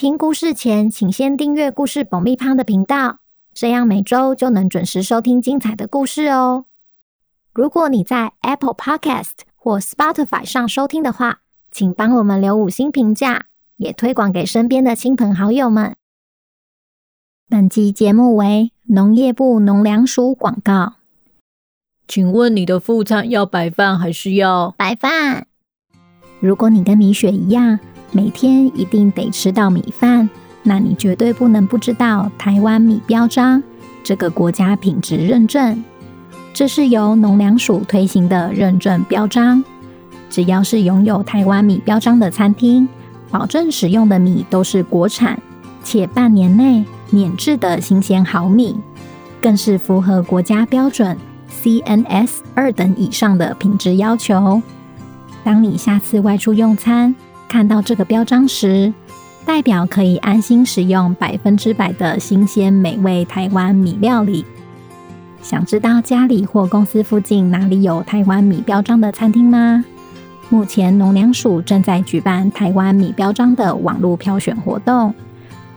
听故事前，请先订阅“故事爆米花”的频道，这样每周就能准时收听精彩的故事哦。如果你在 Apple Podcast 或 Spotify 上收听的话，请帮我们留五星评价，也推广给身边的亲朋好友们。本集节目为农业部农粮署广告。请问你的副餐要白饭还是要白饭？如果你跟米雪一样，每天一定得吃到米饭，那你绝对不能不知道台湾米标章这个国家品质认证。这是由农粮署推行的认证标章，只要是拥有台湾米标章的餐厅，保证使用的米都是国产且半年内免制的新鲜好米，更是符合国家标准 CNS 二等以上的品质要求。当你下次外出用餐，看到这个标章时，代表可以安心使用百分之百的新鲜美味台湾米料理。想知道家里或公司附近哪里有台湾米标章的餐厅吗？目前农粮署正在举办台湾米标章的网络票选活动，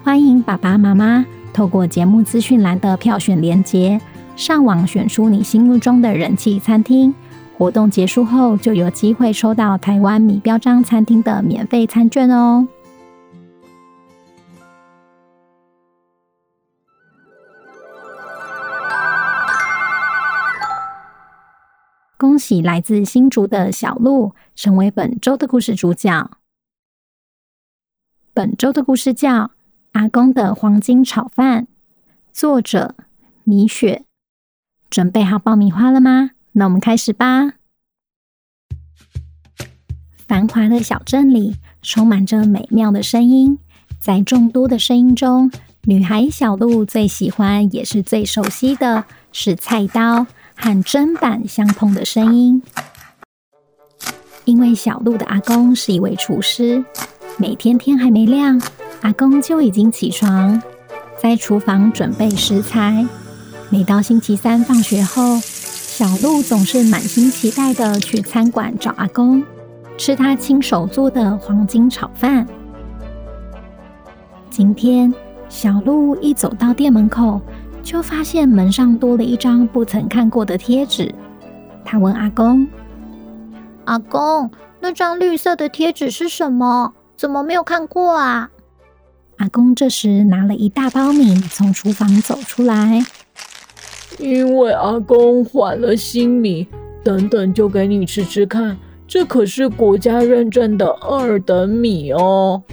欢迎爸爸妈妈透过节目资讯栏的票选连接，上网选出你心目中的人气餐厅。活动结束后，就有机会收到台湾米标章餐厅的免费餐券哦！恭喜来自新竹的小鹿成为本周的故事主角。本周的故事叫《阿公的黄金炒饭》，作者米雪。准备好爆米花了吗？那我们开始吧。繁华的小镇里充满着美妙的声音，在众多的声音中，女孩小鹿最喜欢也是最熟悉的是菜刀和砧板相碰的声音。因为小鹿的阿公是一位厨师，每天天还没亮，阿公就已经起床，在厨房准备食材。每到星期三放学后，小鹿总是满心期待的去餐馆找阿公，吃他亲手做的黄金炒饭。今天，小鹿一走到店门口，就发现门上多了一张不曾看过的贴纸。他问阿公：“阿公，那张绿色的贴纸是什么？怎么没有看过啊？”阿公这时拿了一大包米从厨房走出来。因为阿公换了新米，等等就给你吃吃看，这可是国家认证的二等米哦。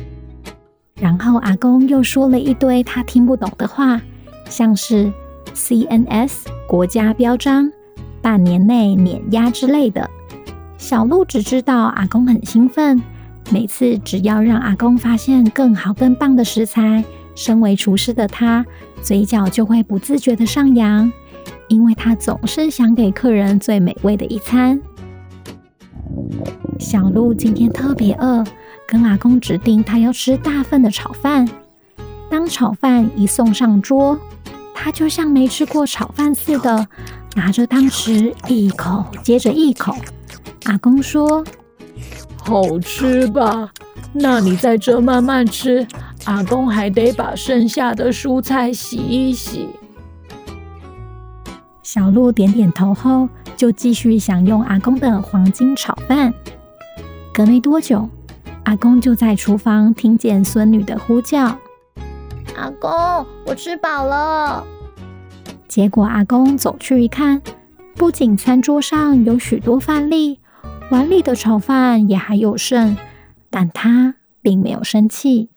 然后阿公又说了一堆他听不懂的话，像是 CNS 国家标章、半年内免压之类的。小鹿只知道阿公很兴奋，每次只要让阿公发现更好更棒的食材，身为厨师的他，嘴角就会不自觉地上扬。因为他总是想给客人最美味的一餐。小鹿今天特别饿，跟阿公指定他要吃大份的炒饭。当炒饭一送上桌，他就像没吃过炒饭似的，拿着汤匙一口接着一口。阿公说：“好吃吧？那你在这慢慢吃，阿公还得把剩下的蔬菜洗一洗。”小鹿点点头后，就继续享用阿公的黄金炒饭。隔没多久，阿公就在厨房听见孙女的呼叫：“阿公，我吃饱了。”结果阿公走去一看，不仅餐桌上有许多饭粒，碗里的炒饭也还有剩，但他并没有生气，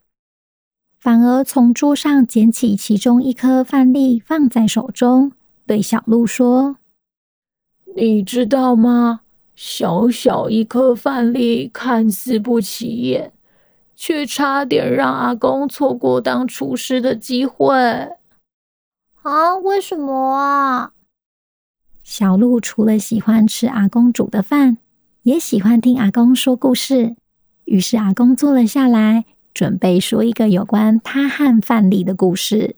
反而从桌上捡起其中一颗饭粒放在手中。对小鹿说：“你知道吗？小小一颗饭粒看似不起眼，却差点让阿公错过当厨师的机会。”啊？为什么啊？小鹿除了喜欢吃阿公煮的饭，也喜欢听阿公说故事。于是阿公坐了下来，准备说一个有关他和范丽的故事。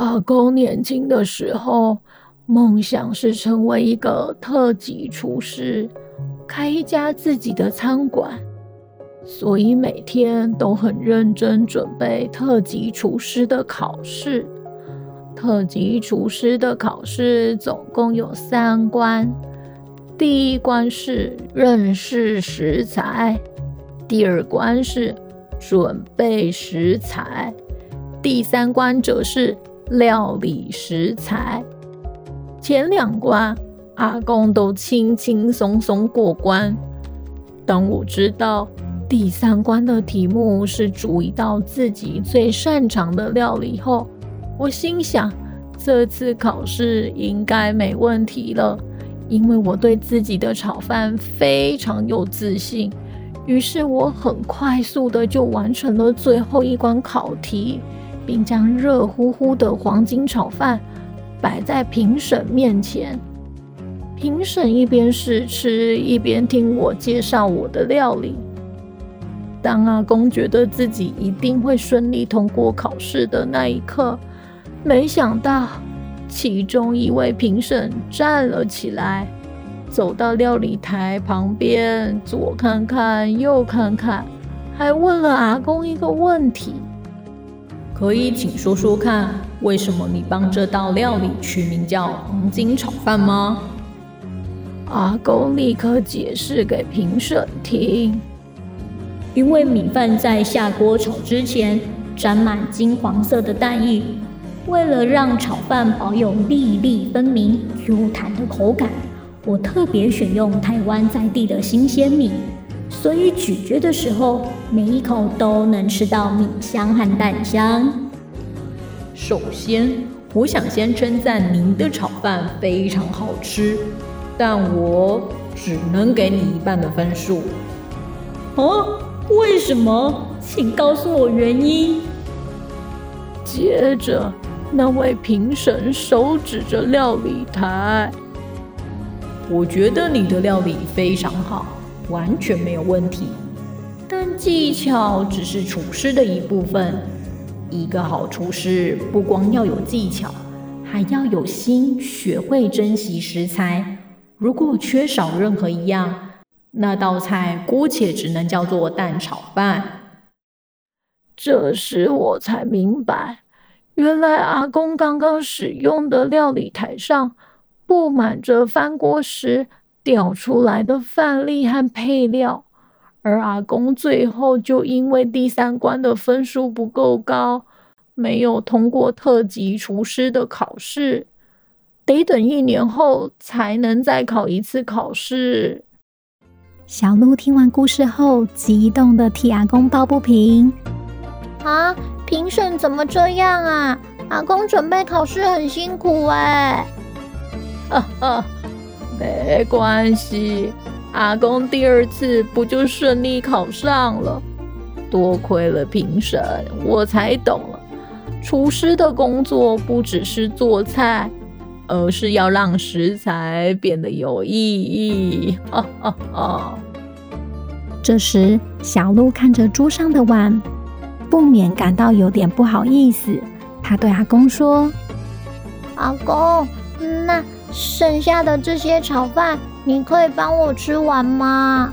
阿公年轻的时候，梦想是成为一个特级厨师，开一家自己的餐馆，所以每天都很认真准备特级厨师的考试。特级厨师的考试总共有三关，第一关是认识食材，第二关是准备食材，第三关则是料理食材。前两关阿公都轻轻松松过关。当我知道第三关的题目是煮一道自己最擅长的料理后，我心想，这次考试应该没问题了，因为我对自己的炒饭非常有自信。于是我很快速的就完成了最后一关考题，并将热乎乎的黄金炒饭摆在评审面前。评审一边试吃，一边听我介绍我的料理。当阿公觉得自己一定会顺利通过考试的那一刻，没想到，其中一位评审站了起来，走到料理台旁边，左看看，右看看，还问了阿公一个问题：“可以请说说看，为什么你帮这道料理取名叫黄金炒饭吗？”阿公立刻解释给评审听：“因为米饭在下锅炒之前，沾满金黄色的蛋液。”为了让炒饭保有粒粒分明、Q 弹的口感，我特别选用台湾在地的新鲜米，所以咀嚼的时候，每一口都能吃到米香和蛋香。首先，我想先称赞您的炒饭非常好吃，但我只能给你一半的分数。哦，为什么？请告诉我原因。接着。那位评审手指着料理台，我觉得你的料理非常好，完全没有问题。但技巧只是厨师的一部分。一个好厨师不光要有技巧，还要有心，学会珍惜食材。如果缺少任何一样，那道菜姑且只能叫做蛋炒饭。这时我才明白。原来阿公刚刚使用的料理台上布满着翻锅时掉出来的饭粒和配料，而阿公最后就因为第三关的分数不够高，没有通过特级厨师的考试，得等一年后才能再考一次考试。小鹿听完故事后，激动地替阿公抱不平。啊！评审怎么这样啊？阿公准备考试很辛苦哎。哈哈，没关系，阿公第二次不就顺利考上了？多亏了评审，我才懂了，厨师的工作不只是做菜，而是要让食材变得有意义。哈哈哈。这时，小鹿看着桌上的碗。不免感到有点不好意思，他对阿公说：“阿公，那剩下的这些炒饭，你可以帮我吃完吗？”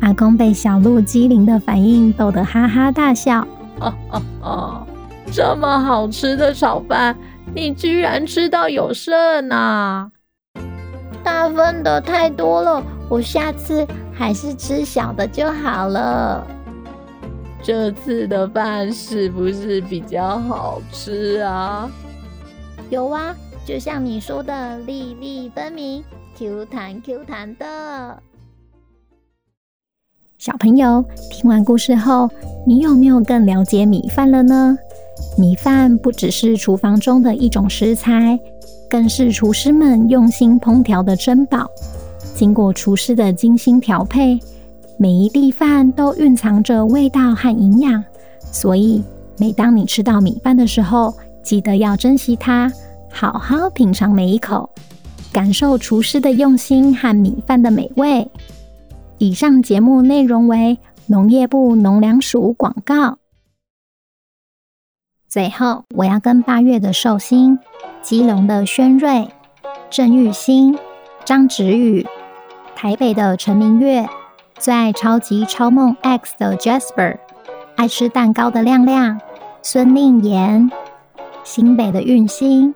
阿公被小鹿机灵的反应逗得哈哈大笑：“哦哦哦，这么好吃的炒饭，你居然吃到有剩啊！大份的太多了，我下次还是吃小的就好了。”这次的饭是不是比较好吃啊？有啊，就像你说的，粒粒分明，Q 弹 Q 弹的。小朋友听完故事后，你有没有更了解米饭了呢？米饭不只是厨房中的一种食材，更是厨师们用心烹调的珍宝。经过厨师的精心调配。每一粒饭都蕴藏着味道和营养，所以每当你吃到米饭的时候，记得要珍惜它，好好品尝每一口，感受厨师的用心和米饭的美味。以上节目内容为农业部农粮署广告。最后，我要跟八月的寿星、基隆的轩瑞、郑玉兴、张芷宇、台北的陈明月、最爱超级超梦 X 的 Jasper、爱吃蛋糕的亮亮、孙令妍、新北的运星、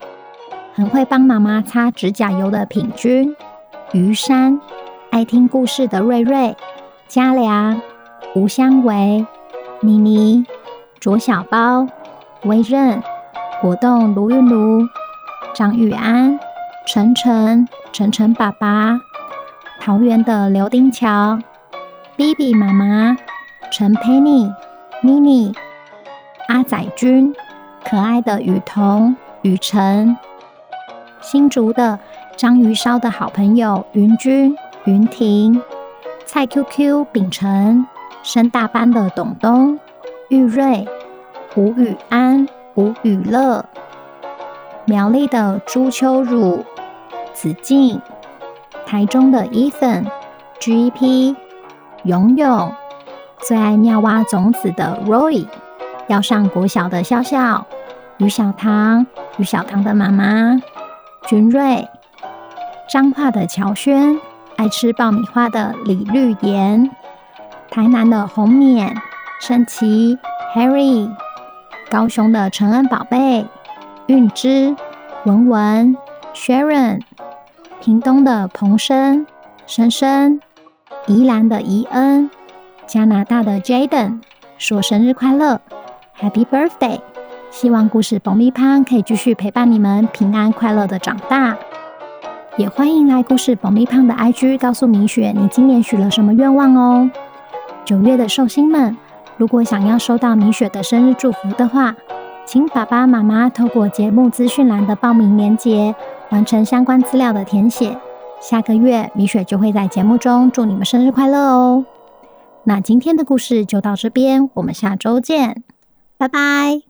很会帮妈妈擦指甲油的品君、于山、爱听故事的瑞瑞、嘉良、吴香维、妮妮、卓小包、威任、果冻卢韵如、张玉安。晨晨、晨晨爸爸、桃园的刘丁桥、BB 妈妈、陈佩妮、妮妮、阿仔君、可爱的雨桐、雨晨、新竹的章鱼烧的好朋友云君、云婷、蔡 QQ、秉承、升大班的董东、玉瑞、吴宇安、吴宇乐、苗栗的朱秋汝。子敬，台中的 Ethan、GP、勇勇，最爱妙蛙种子的 Roy，要上国小的笑笑，于小棠，于小棠的妈妈，君瑞，彰化的乔轩，爱吃爆米花的李绿妍，台南的红冕，盛琪，Harry，高雄的陈恩宝贝，韵之，文文，Sharon。屏东的彭生、生生，宜兰的宜恩，加拿大的 Jaden，说生日快乐，Happy Birthday！希望故事爆米花可以继续陪伴你们平安快乐的长大。也欢迎来故事爆米胖的 IG 告诉米雪你今年许了什么愿望哦。九月的寿星们，如果想要收到米雪的生日祝福的话，请爸爸妈妈透过节目资讯栏的报名链接。完成相关资料的填写，下个月米雪就会在节目中祝你们生日快乐哦。那今天的故事就到这边，我们下周见，拜拜。